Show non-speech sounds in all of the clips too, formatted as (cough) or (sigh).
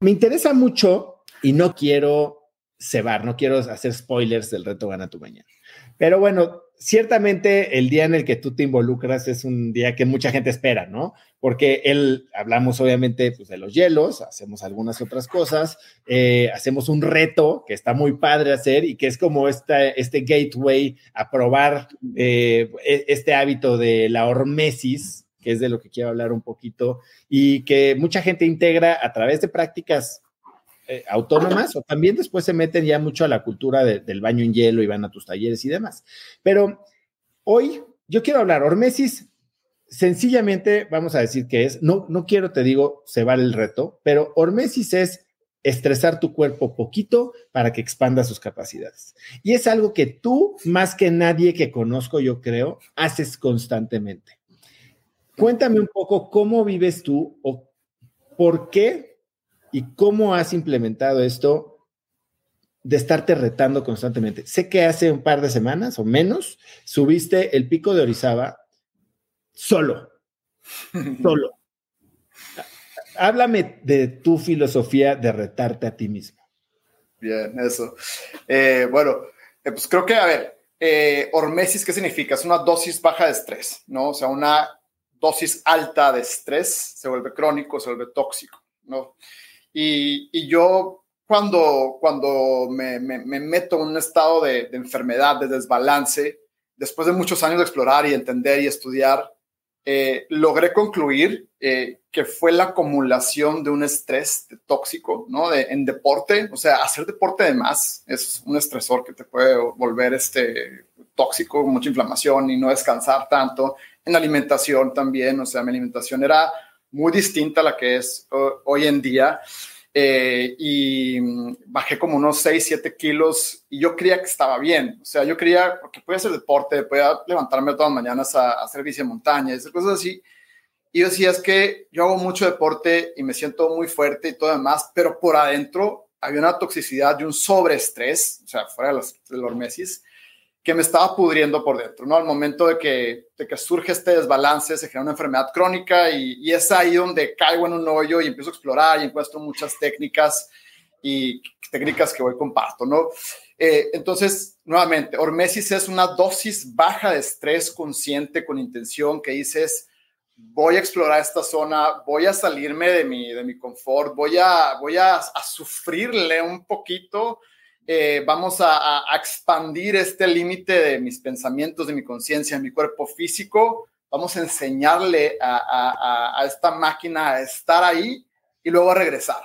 me interesa mucho y no quiero cebar, no quiero hacer spoilers del reto Gana tu Mañana. Pero bueno, ciertamente el día en el que tú te involucras es un día que mucha gente espera, ¿no? Porque él, hablamos obviamente pues, de los hielos, hacemos algunas otras cosas, eh, hacemos un reto que está muy padre hacer y que es como esta, este gateway a probar eh, e, este hábito de la hormesis, que es de lo que quiero hablar un poquito, y que mucha gente integra a través de prácticas eh, autónomas o también después se meten ya mucho a la cultura del baño en hielo y van a tus talleres y demás. Pero hoy yo quiero hablar, Hormesis, sencillamente vamos a decir que es, no, no quiero, te digo, se vale el reto, pero Hormesis es estresar tu cuerpo poquito para que expanda sus capacidades. Y es algo que tú, más que nadie que conozco, yo creo, haces constantemente. Cuéntame un poco cómo vives tú o por qué y cómo has implementado esto de estarte retando constantemente. Sé que hace un par de semanas o menos subiste el pico de Orizaba solo, (laughs) solo. Háblame de tu filosofía de retarte a ti mismo. Bien, eso. Eh, bueno, eh, pues creo que, a ver, eh, hormesis, ¿qué significa? Es una dosis baja de estrés, ¿no? O sea, una dosis alta de estrés se vuelve crónico, se vuelve tóxico, ¿no? Y, yo cuando, cuando me, meto en un estado de, enfermedad, de desbalance, después de muchos años de explorar y entender y estudiar, eh, logré concluir eh, que fue la acumulación de un estrés tóxico, ¿no? De, en deporte, o sea, hacer deporte de más es un estresor que te puede volver este, tóxico, mucha inflamación y no descansar tanto. En alimentación también, o sea, mi alimentación era muy distinta a la que es hoy en día. Eh, y mm, bajé como unos 6, 7 kilos y yo creía que estaba bien. O sea, yo creía, porque podía hacer deporte, podía levantarme todas las mañanas a, hacer bici de montaña, esas cosas así. Y yo decía, es que yo hago mucho deporte y me siento muy fuerte y todo demás, pero por adentro había una toxicidad y un sobreestrés, o sea, fuera de los, de los meses, que me estaba pudriendo por dentro, ¿no? Al momento de que, de que surge este desbalance, se genera una enfermedad crónica y, y, es ahí donde caigo en un hoyo y empiezo a explorar y encuentro muchas técnicas y técnicas que hoy comparto, ¿no? Eh, entonces, nuevamente, hormesis es una dosis baja de estrés consciente con intención que dices, voy a explorar esta zona, voy a salirme de mi, de mi confort, voy a, voy a, a sufrirle un poquito eh, vamos a, expandir este límite de mis pensamientos, de mi conciencia, de mi cuerpo físico. Vamos a enseñarle a, esta máquina a estar ahí y luego a regresar,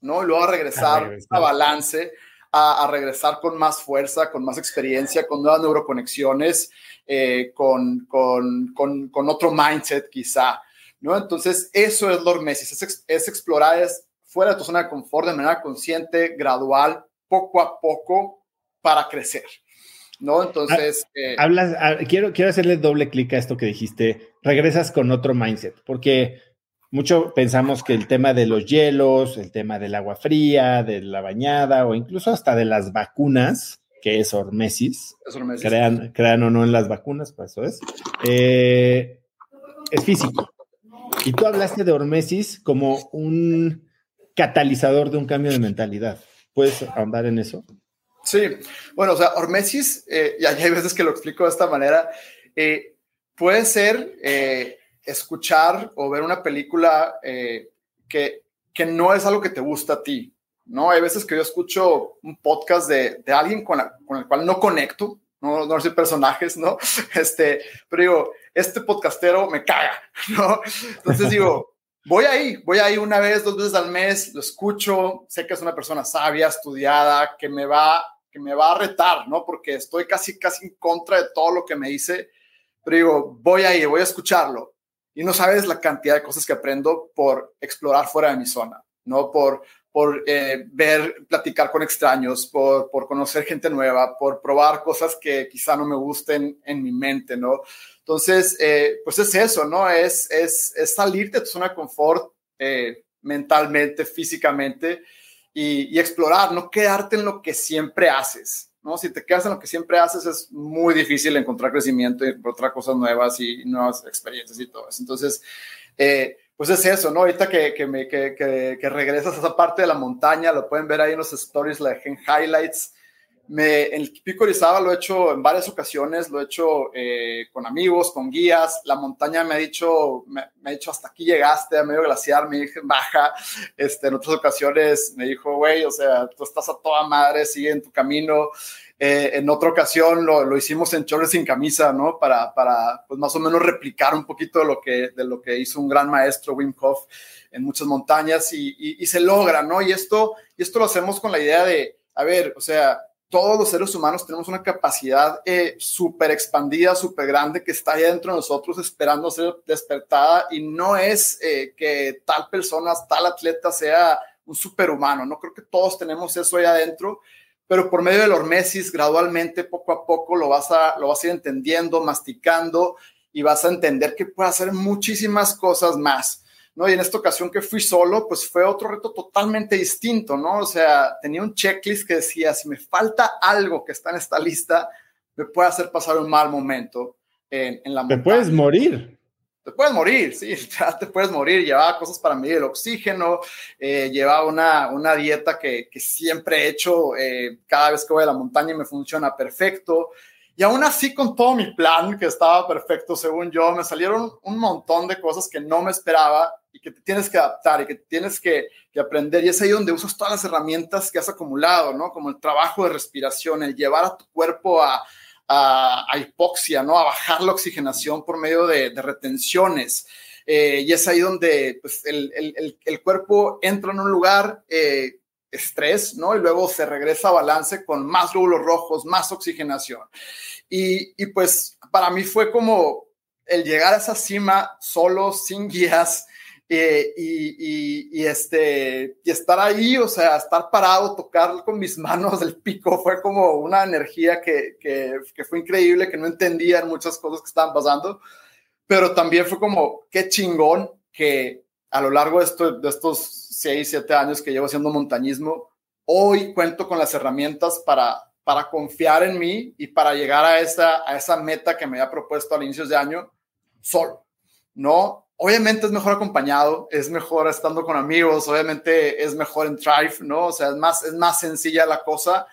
¿no? Y luego a regresar a, balance, a, regresar con más fuerza, con más experiencia, con nuevas neuroconexiones, eh, con, con, con, otro mindset quizá, ¿no? Entonces, eso es lo es, es explorar, es fuera de tu zona de confort de manera consciente, gradual, poco a poco para crecer. ¿No? Entonces. Ah, eh, hablas, ah, quiero, quiero hacerle doble clic a esto que dijiste. Regresas con otro mindset, porque mucho pensamos que el tema de los hielos, el tema del agua fría, de la bañada o incluso hasta de las vacunas, que es hormesis, Crean, crean o no en las vacunas, pues eso es, eh, es físico. Y tú hablaste de hormesis como un catalizador de un cambio de mentalidad. ¿Puedes ahondar en eso? Sí, bueno, o sea, hormesis, eh, y hay veces que lo explico de esta manera, eh, puede ser eh, escuchar o ver una película que, que no es algo que te gusta a ti, ¿no? Hay veces que yo escucho un podcast de, de alguien con, con, el cual no conecto, no, no soy personajes, ¿no? (laughs) Este, pero digo, este podcastero me caga, (laughs) ¿no? Entonces digo, voy ahí, voy ahí una vez, dos veces al mes, lo escucho, sé que es una persona sabia, estudiada, que me va, que me va a retar, ¿no? Porque estoy casi, casi en contra de todo lo que me dice, pero digo, voy ahí, voy a escucharlo. Y no sabes la cantidad de cosas que aprendo por explorar fuera de mi zona, ¿no? Por, por eh, ver, platicar con extraños, por, por conocer gente nueva, por probar cosas que quizá no me gusten en mi mente, ¿no? Entonces, eh, pues es eso, ¿no? Es, es, es, salir de tu zona de confort eh, mentalmente, físicamente y, explorar, no quedarte en lo que siempre haces, ¿no? Si te quedas en lo que siempre haces es muy difícil encontrar crecimiento y encontrar cosas nuevas y nuevas experiencias y todo eso. Entonces, eh, pues es eso, ¿no? Ahorita que, que, me, que, que, regresas a esa parte de la montaña, lo pueden ver ahí en los stories, la en highlights. Me, en el Pico Orizaba lo he hecho en varias ocasiones, lo he hecho eh, con amigos, con guías. La montaña me ha dicho, me, ha dicho hasta aquí llegaste, a medio glaciar, me dije baja. Este, en otras ocasiones me dijo, güey, o sea, tú estás a toda madre, sigue en tu camino. Eh, en otra ocasión lo, lo, hicimos en chores sin camisa, ¿no? Para, para, pues más o menos replicar un poquito de lo que, de lo que hizo un gran maestro, Wim Hof, en muchas montañas y, y, se logra, ¿no? Y esto, y esto lo hacemos con la idea de, a ver, o sea, todos los seres humanos tenemos una capacidad eh, súper expandida, súper grande, que está ahí dentro de nosotros esperando ser despertada y no es eh, que tal persona, tal atleta sea un superhumano, ¿no? Creo que todos tenemos eso ahí adentro pero por medio del hormesis, gradualmente, poco a poco, lo vas a, lo vas a ir entendiendo, masticando y vas a entender que puede hacer muchísimas cosas más, ¿no? Y en esta ocasión que fui solo, pues fue otro reto totalmente distinto, ¿no? O sea, tenía un checklist que decía, si me falta algo que está en esta lista, me puede hacer pasar un mal momento en, en la Te puedes morir te puedes morir, sí, (laughs) te puedes morir. Llevaba cosas para medir el oxígeno, eh, llevaba una, una dieta que, que, siempre he hecho eh, cada vez que voy a la montaña y me funciona perfecto. Y aún así, con todo mi plan, que estaba perfecto según yo, me salieron un montón de cosas que no me esperaba y que te tienes que adaptar y que tienes que, que aprender. Y es ahí donde usas todas las herramientas que has acumulado, ¿no? Como el trabajo de respiración, el llevar a tu cuerpo a, a, hipoxia, ¿no? A bajar la oxigenación por medio de, retenciones. Eh, y es ahí donde pues, el, el, el, cuerpo entra en un lugar eh, estrés, ¿no? Y luego se regresa a balance con más glóbulos rojos, más oxigenación. Y, y, pues para mí fue como el llegar a esa cima solo, sin guías, eh, y, este, y estar ahí, o sea, estar parado, tocar con mis (laughs) manos el pico, fue como una energía que, que, fue increíble, que no entendía muchas cosas que estaban pasando, pero también fue como, qué chingón que a lo largo de, esto, de estos seis, siete años que llevo haciendo montañismo, hoy cuento con las herramientas para, para confiar en mí y para llegar a esa, a esa meta que me había propuesto al inicio de año solo, ¿no? Obviamente es mejor acompañado, es mejor estando con amigos, obviamente es mejor en Thrive, ¿no? O sea, es más, es más sencilla la cosa,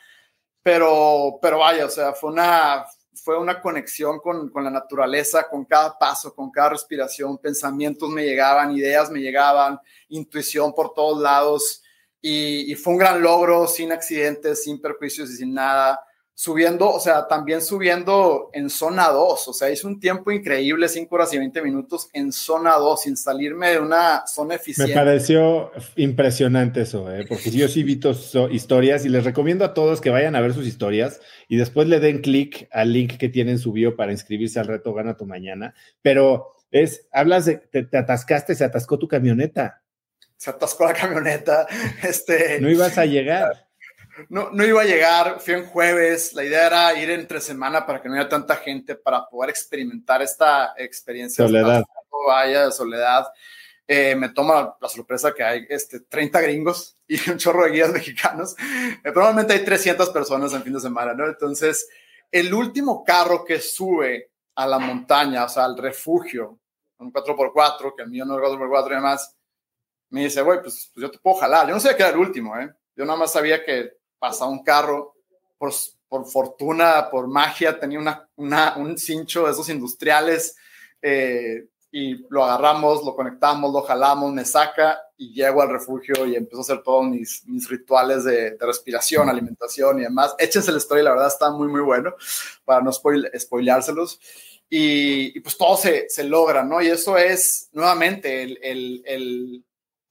pero, pero vaya, o sea, fue una, fue una conexión con, con, la naturaleza, con cada paso, con cada respiración, pensamientos me llegaban, ideas me llegaban, intuición por todos lados, y, y fue un gran logro, sin accidentes, sin perjuicios y sin nada subiendo, o sea, también subiendo en zona 2, o sea, hice un tiempo increíble, 5 horas y 20 minutos en zona 2, sin salirme de una zona eficiente. Me pareció impresionante eso, ¿eh? porque yo sí vi tus historias y les recomiendo a todos que vayan a ver sus historias y después le den clic al link que tienen su bio para inscribirse al reto Gana tu Mañana, pero es, hablas de, te, te atascaste, se atascó tu camioneta. Se atascó la camioneta, (laughs) este... No ibas a llegar no, no iba a llegar, fui en jueves, la idea era ir entre semana para que no haya tanta gente, para poder experimentar esta experiencia. Soledad. Vaya de soledad. Eh, me toma la sorpresa que hay este, 30 gringos y un chorro de guías (laughs) mexicanos. Eh, probablemente hay 300 personas en fin de semana, ¿no? Entonces, el último carro que sube a la montaña, o sea, al refugio, un 4x4, que el mío no es 4x4 y demás, me dice, güey, pues, pues, yo te puedo jalar. Yo no sabía que era el último, ¿eh? Yo nada más sabía que pasa un carro, por, por fortuna, por magia, tenía una, un cincho de esos industriales eh, y lo agarramos, lo conectamos, lo jalamos, me saca y llego al refugio y empiezo a hacer todos mis, rituales de, respiración, alimentación y demás. Échense la historia, la verdad está muy, muy bueno para no spoil, spoileárselos. Y, pues todo se, se, logra, ¿no? Y eso es nuevamente el, el, el,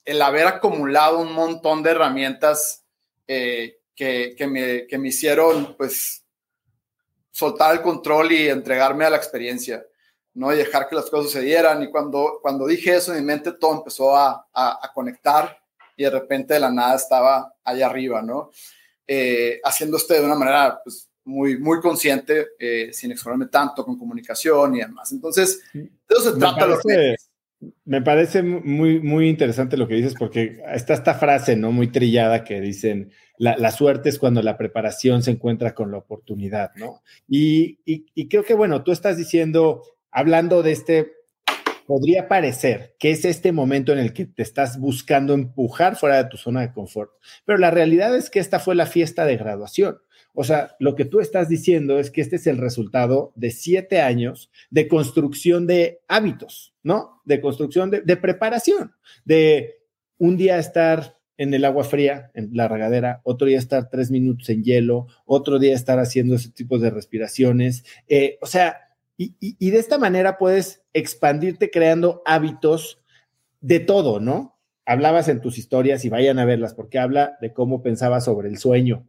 el haber acumulado un montón de herramientas eh, que, me, que me hicieron, pues, soltar el control y entregarme a la experiencia, ¿no? Y dejar que las cosas sucedieran. Y cuando, cuando dije eso, en mi mente todo empezó a, a, conectar y de repente de la nada estaba allá arriba, ¿no? Eh, haciendo esto de una manera, pues, muy, muy consciente, eh, sin explorarme tanto con comunicación y demás. Entonces, de eso se trata. me parece muy, muy interesante lo que dices, porque está esta frase, ¿no? Muy trillada que dicen, la, suerte es cuando la preparación se encuentra con la oportunidad, ¿no? Y, creo que, bueno, tú estás diciendo, hablando de este podría parecer que es este momento en el que te estás buscando empujar fuera de tu zona de confort, pero la realidad es que esta fue la fiesta de graduación. O sea, lo que tú estás diciendo es que este es el resultado de siete años de construcción de hábitos, ¿no? De construcción de, preparación, de un día estar en el agua fría, en la regadera, otro día estar tres minutos en hielo, otro día estar haciendo ese tipo de respiraciones. Eh, o sea, y, y, de esta manera puedes expandirte creando hábitos de todo, ¿no? Hablabas en tus historias y vayan a verlas porque habla de cómo pensabas sobre el sueño,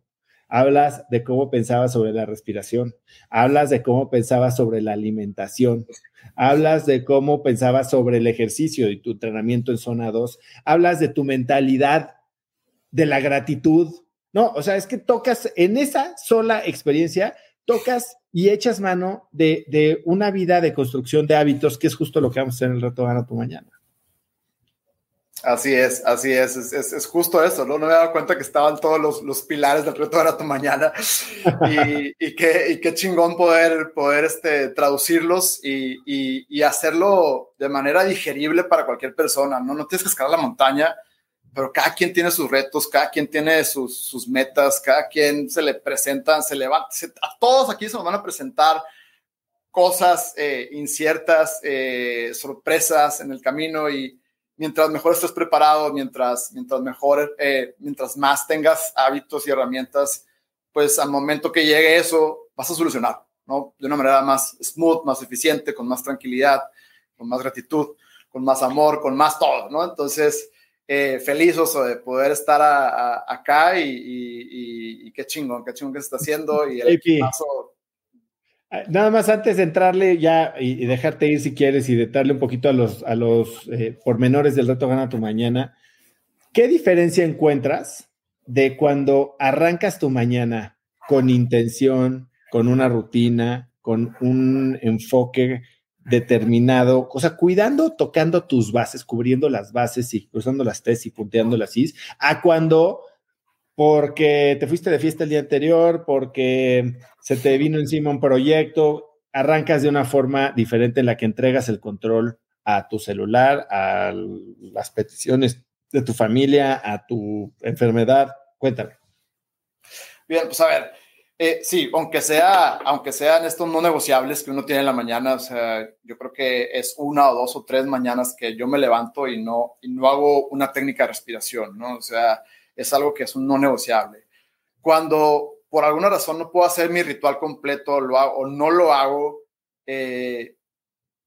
hablas de cómo pensabas sobre la respiración, hablas de cómo pensabas sobre la alimentación, hablas de cómo pensabas sobre el ejercicio y tu entrenamiento en zona 2, hablas de tu mentalidad de la gratitud. No, o sea, es que tocas en esa sola experiencia, tocas y echas mano de, una vida de construcción de hábitos, que es justo lo que vamos a hacer en el reto Gana tu Mañana. Así es, así es, es, justo eso, ¿no? No me dado cuenta que estaban todos los, pilares del reto Gana tu Mañana y, y, qué, y qué chingón poder, poder este, traducirlos y, y, hacerlo de manera digerible para cualquier persona, ¿no? No tienes que escalar la montaña, pero cada quien tiene sus retos, cada quien tiene sus, sus metas, cada quien se le presentan, se levanta, a todos aquí se nos van a presentar cosas eh, inciertas, eh, sorpresas en el camino y mientras mejor estés preparado, mientras, mientras mejor, eh, mientras más tengas hábitos y herramientas, pues al momento que llegue eso, vas a solucionar, ¿no? De una manera más smooth, más eficiente, con más tranquilidad, con más gratitud, con más amor, con más todo, ¿no? Entonces, eh, feliz oso de poder estar acá y, qué chingón, qué chingón que se está haciendo y el ah, Nada más antes de entrarle ya y, dejarte ir si quieres y de darle un poquito a los, a los eh, pormenores del reto Gana tu Mañana, ¿qué diferencia encuentras de cuando arrancas tu mañana con intención, con una rutina, con un enfoque determinado, o sea, cuidando, tocando tus bases, cubriendo las bases y cruzando las T y punteando las Is, a cuando porque te fuiste de fiesta el día anterior, porque se te vino encima un proyecto, arrancas de una forma diferente en la que entregas el control a tu celular, a las peticiones de tu familia, a tu enfermedad. Cuéntame. Bien, pues a ver, eh, sí, aunque sea, aunque sean estos no negociables que uno tiene en la mañana, o sea, yo creo que es una o dos o tres mañanas que yo me levanto y no, y no hago una técnica de respiración, ¿no? O sea, es algo que es un no negociable. Cuando por alguna razón no puedo hacer mi ritual completo lo hago, o no lo hago, eh,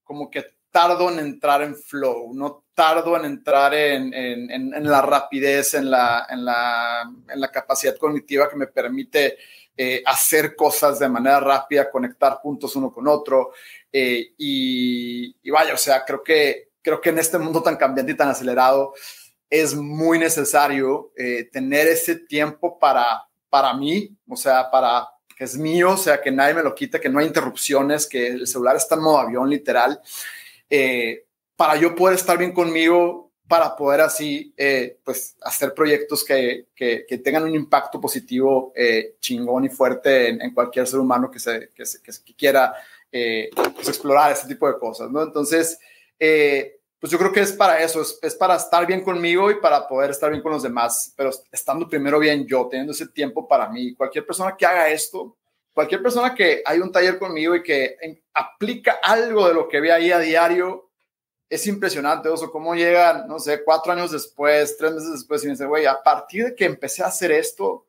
como que tardo en entrar en flow, no tardo en entrar en, en, en, la rapidez, en la, en, la, en la capacidad cognitiva que me permite eh, hacer cosas de manera rápida, conectar puntos uno con otro. Eh, y, vaya, o sea, creo que, creo que en este mundo tan cambiante y tan acelerado es muy necesario eh, tener ese tiempo para, para mí, o sea, para que es mío, o sea, que nadie me lo quite, que no hay interrupciones, que el celular está en modo avión literal, para yo poder estar bien conmigo, para poder así, eh, pues, hacer proyectos que, que, tengan un impacto positivo eh, chingón y fuerte en, cualquier ser humano que, se, que, que quiera eh, pues, explorar ese tipo de cosas, ¿no? Entonces, pues yo creo que es para eso, es, es, para estar bien conmigo y para poder estar bien con los demás, pero estando primero bien yo, teniendo ese tiempo para mí. Cualquier persona que haga esto, cualquier persona que hay un taller conmigo y que aplica algo de lo que ve ahí a diario, es impresionante, Oso, cómo llegan, no sé, cuatro años después, tres meses después, y me dice, güey, a partir de que empecé a hacer esto,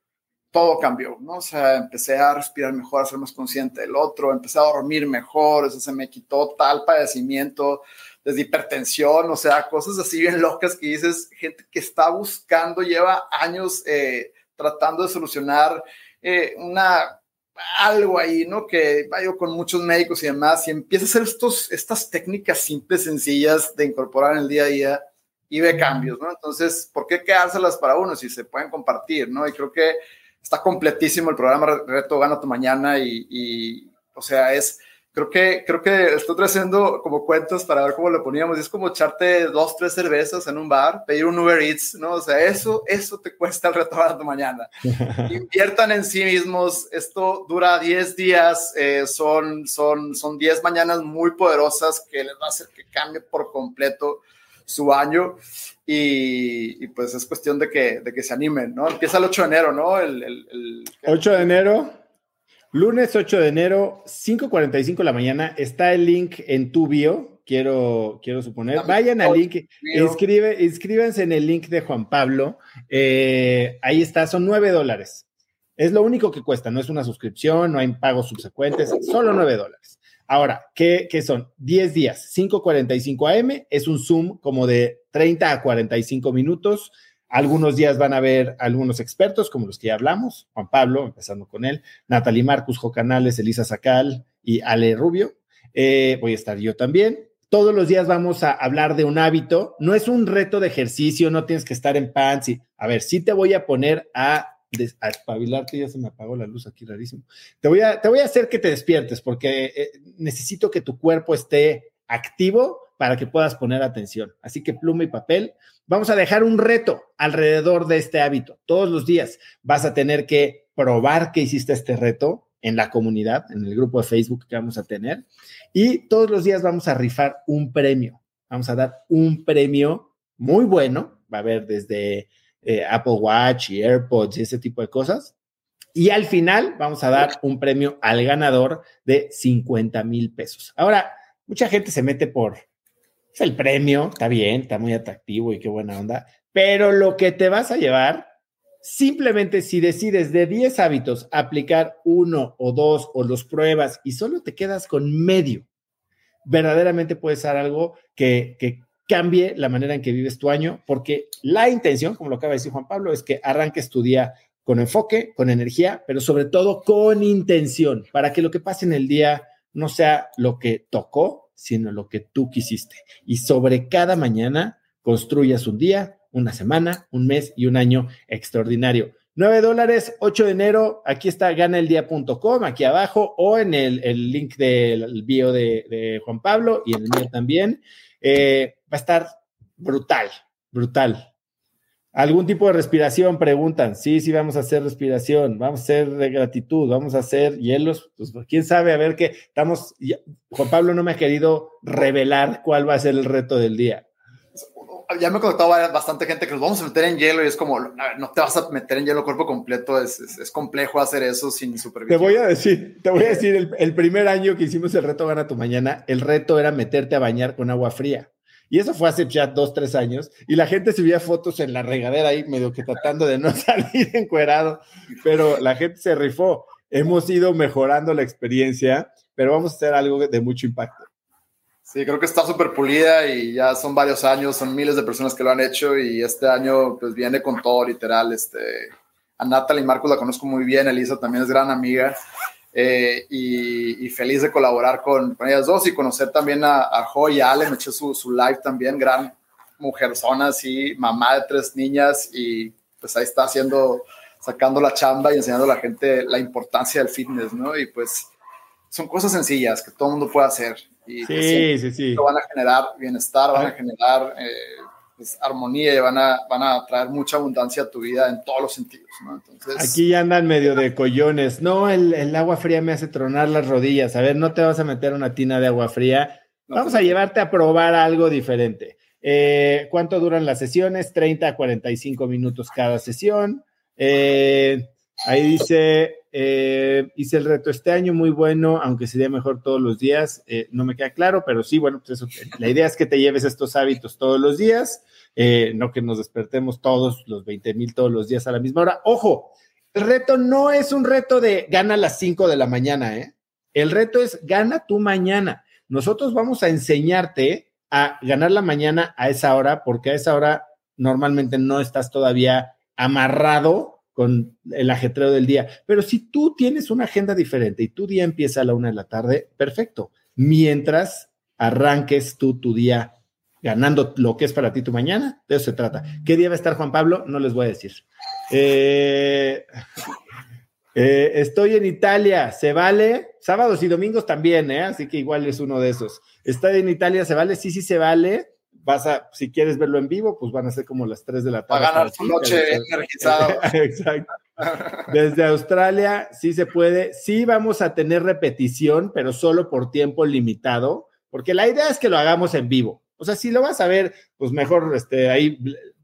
todo cambió, ¿no? O sea, empecé a respirar mejor, a ser más consciente del otro, empecé a dormir mejor, eso se me quitó tal padecimiento, desde hipertensión, o sea, cosas así bien locas que dices, gente que está buscando, lleva años eh, tratando de solucionar eh, una algo ahí, ¿no? Que vaya con muchos médicos y demás, y empieza a hacer estos, estas técnicas simples, sencillas de incorporar en el día a día y ve cambios, ¿no? Entonces, ¿por qué quedárselas para uno si se pueden compartir, ¿no? Y creo que está completísimo el programa Reto Gana tu Mañana y, y o sea, es creo que, creo que estoy haciendo como cuentos para ver cómo lo poníamos. es como echarte dos, tres cervezas en un bar, pedir un Uber Eats, ¿no? O sea, eso, eso te cuesta el reto de tu mañana. (laughs) Inviertan en sí mismos. Esto dura 10 días. Eh, son, son, son 10 mañanas muy poderosas que les va a hacer que cambie por completo su año. Y, pues es cuestión de que, de que se animen, ¿no? Empieza el 8 de enero, ¿no? El, el, el 8 de enero. Lunes 8 de enero, 5.45 de la mañana, está el link en tu bio, quiero, quiero suponer. Vayan al link, inscribe, inscríbanse en el link de Juan Pablo. Eh, ahí está, son 9 dólares. Es lo único que cuesta, no es una suscripción, no hay pagos subsecuentes, solo 9 dólares. Ahora, ¿qué, ¿qué, son? 10 días, 5.45 AM, es un Zoom como de 30 a 45 minutos algunos días van a ver algunos expertos, como los que ya hablamos, Juan Pablo, empezando con él, Natalie Marcus, Jo Canales, Elisa Sacal y Ale Rubio. Eh, voy a estar yo también. Todos los días vamos a hablar de un hábito. No es un reto de ejercicio, no tienes que estar en pants. Y, a ver, sí te voy a poner a, a espabilarte, ya se me apagó la luz aquí, rarísimo. Te voy a, te voy a hacer que te despiertes porque eh, necesito que tu cuerpo esté activo para que puedas poner atención. Así que pluma y papel, Vamos a dejar un reto alrededor de este hábito. Todos los días vas a tener que probar que hiciste este reto en la comunidad, en el grupo de Facebook que vamos a tener. Y todos los días vamos a rifar un premio. Vamos a dar un premio muy bueno. Va a haber desde eh, Apple Watch y AirPods y ese tipo de cosas. Y al final vamos a dar un premio al ganador de 50 mil pesos. Ahora, mucha gente se mete por es el premio, está bien, está muy atractivo y qué buena onda, pero lo que te vas a llevar, simplemente si decides de 10 hábitos aplicar uno o dos o los pruebas y solo te quedas con medio, verdaderamente puede ser algo que, que cambie la manera en que vives tu año, porque la intención, como lo acaba de decir Juan Pablo, es que arranques tu día con enfoque, con energía, pero sobre todo con intención, para que lo que pase en el día no sea lo que tocó, sino lo que tú quisiste. Y sobre cada mañana construyas un día, una semana, un mes y un año extraordinario. 9 dólares, 8 de enero, aquí está ganaeldía.com, aquí abajo, o en el, link del bio de, Juan Pablo y en el mío también. Eh, va a estar brutal, brutal. ¿Algún tipo de respiración? Preguntan. Sí, sí, vamos a hacer respiración, vamos a hacer de gratitud, vamos a hacer hielos. Pues quién sabe, a ver qué estamos. Juan Pablo no me ha querido revelar cuál va a ser el reto del día. Ya me he contado bastante gente que nos vamos a meter en hielo y es como, no te vas a meter en hielo cuerpo completo, es, es, complejo hacer eso sin supervisión. Te voy a decir, te voy a decir, el, el primer año que hicimos el reto Gana tu Mañana, el reto era meterte a bañar con agua fría. Y eso fue hace ya dos, tres años. Y la gente subía fotos en la regadera ahí, medio que tratando de no (laughs) salir encuerado. Pero la gente se rifó. Hemos ido mejorando la experiencia, pero vamos a hacer algo de mucho impacto. Sí, creo que está súper pulida y ya son varios años, son miles de personas que lo han hecho y este año pues viene con todo literal. Este, a Natalie Marcos la conozco muy bien, Elisa también es gran amiga eh, y, feliz de colaborar con, con, ellas dos y conocer también a, a Jo y a Ale, me eché su, su, live también, gran mujerzona, así, mamá de tres niñas y pues ahí está haciendo, sacando la chamba y enseñando a la gente la importancia del fitness, ¿no? Y pues son cosas sencillas que todo el mundo puede hacer. Y sí, sí, sí. Van a generar bienestar, van a generar eh, pues, armonía y van a, van a traer mucha abundancia a tu vida en todos los sentidos. ¿no? Entonces, Aquí ya andan medio de collones. No, el, el, agua fría me hace tronar las rodillas. A ver, no te vas a meter una tina de agua fría. Vamos a llevarte a probar algo diferente. Eh, ¿Cuánto duran las sesiones? 30 a 45 minutos cada sesión. Eh, ahí dice, eh, hice el reto este año, muy bueno, aunque sería mejor todos los días. Eh, no me queda claro, pero sí, bueno, pues eso, la idea es que te lleves estos hábitos todos los días, eh, no que nos despertemos todos los 20 mil todos los días a la misma hora. Ojo, el reto no es un reto de gana a las 5 de la mañana, ¿eh? El reto es gana tu mañana. Nosotros vamos a enseñarte a ganar la mañana a esa hora, porque a esa hora normalmente no estás todavía amarrado con el ajetreo del día. Pero si tú tienes una agenda diferente y tu día empieza a la una de la tarde, perfecto. Mientras arranques tú tu día ganando lo que es para ti tu mañana, de eso se trata. ¿Qué día va a estar Juan Pablo? No les voy a decir. Eh, Eh, estoy en Italia, ¿se vale? Sábados y domingos también, ¿eh? Así que igual es uno de esos. Estoy en Italia, ¿se vale? Sí, sí, se vale. Vas a, si quieres verlo en vivo, pues van a ser como las 3 de la tarde. a ganar su noche energizado. (laughs) Exacto. Desde Australia, sí se puede. Sí vamos a tener repetición, pero solo por tiempo limitado, porque la idea es que lo hagamos en vivo. O sea, si lo vas a ver, pues mejor este, ahí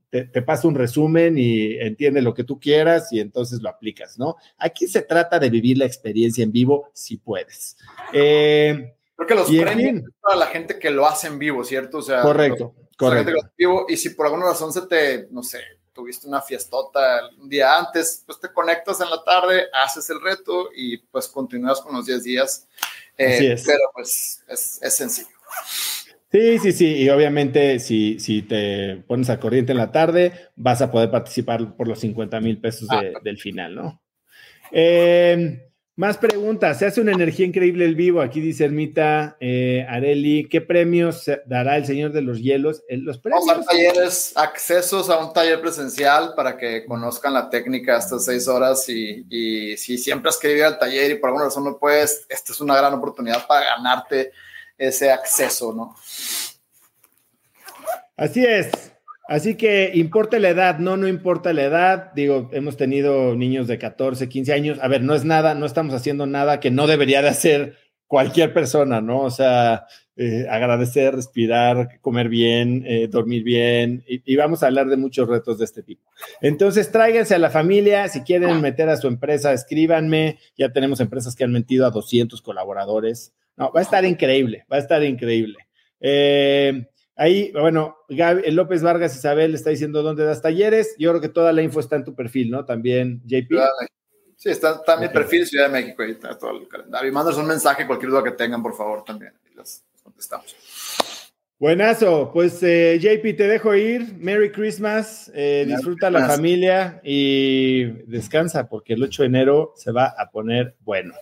te, te paso un resumen y entiende lo que tú quieras y entonces lo aplicas, ¿no? Aquí se trata de vivir la experiencia en vivo si puedes. Eh, Creo que los premios para la gente que lo hace en vivo, ¿cierto? O sea, correcto, correcto. Vivo, y si por alguna razón se te, no sé, tuviste una fiestota un día antes, pues te conectas en la tarde, haces el reto y pues continúas con los 10 días. Eh, Así es. Pero pues es, es sencillo. Sí, sí, sí, y obviamente si, si te pones a corriente en la tarde, vas a poder participar por los 50 mil pesos ah, del final, ¿no? Eh, más preguntas. Se hace una energía increíble el vivo. Aquí dice Ermita eh, Areli. ¿Qué premios dará el Señor de los Hielos? Los premios. Vamos a talleres, accesos a un taller presencial para que conozcan la técnica hasta seis horas. Y, y si siempre has querido ir al taller y por alguna razón no puedes, esta es una gran oportunidad para ganarte ese acceso, ¿no? Así es. Así que importa la edad, no, no importa la edad. Digo, hemos tenido niños de 14, 15 años. A ver, no es nada, no estamos haciendo nada que no debería de hacer cualquier persona, ¿no? O sea, eh, agradecer, respirar, comer bien, eh, dormir bien, y, y, vamos a hablar de muchos retos de este tipo. Entonces, tráiganse a la familia, si quieren meter a su empresa, escríbanme, ya tenemos empresas que han metido a 200 colaboradores, no, va a estar increíble, va a estar increíble. Eh, ahí, bueno, Gaby, López Vargas Isabel está diciendo dónde das talleres. Yo creo que toda la info está en tu perfil, ¿no? También, JP. Sí, está, está en mi perfil Ciudad de México, ahí está todo el calendario. Y mandas un mensaje, cualquier duda que tengan, por favor, también. Y las contestamos. Buenazo, pues eh, JP, te dejo ir. Merry Christmas, eh, disfruta la familia y descansa porque el 8 de enero se va a poner bueno.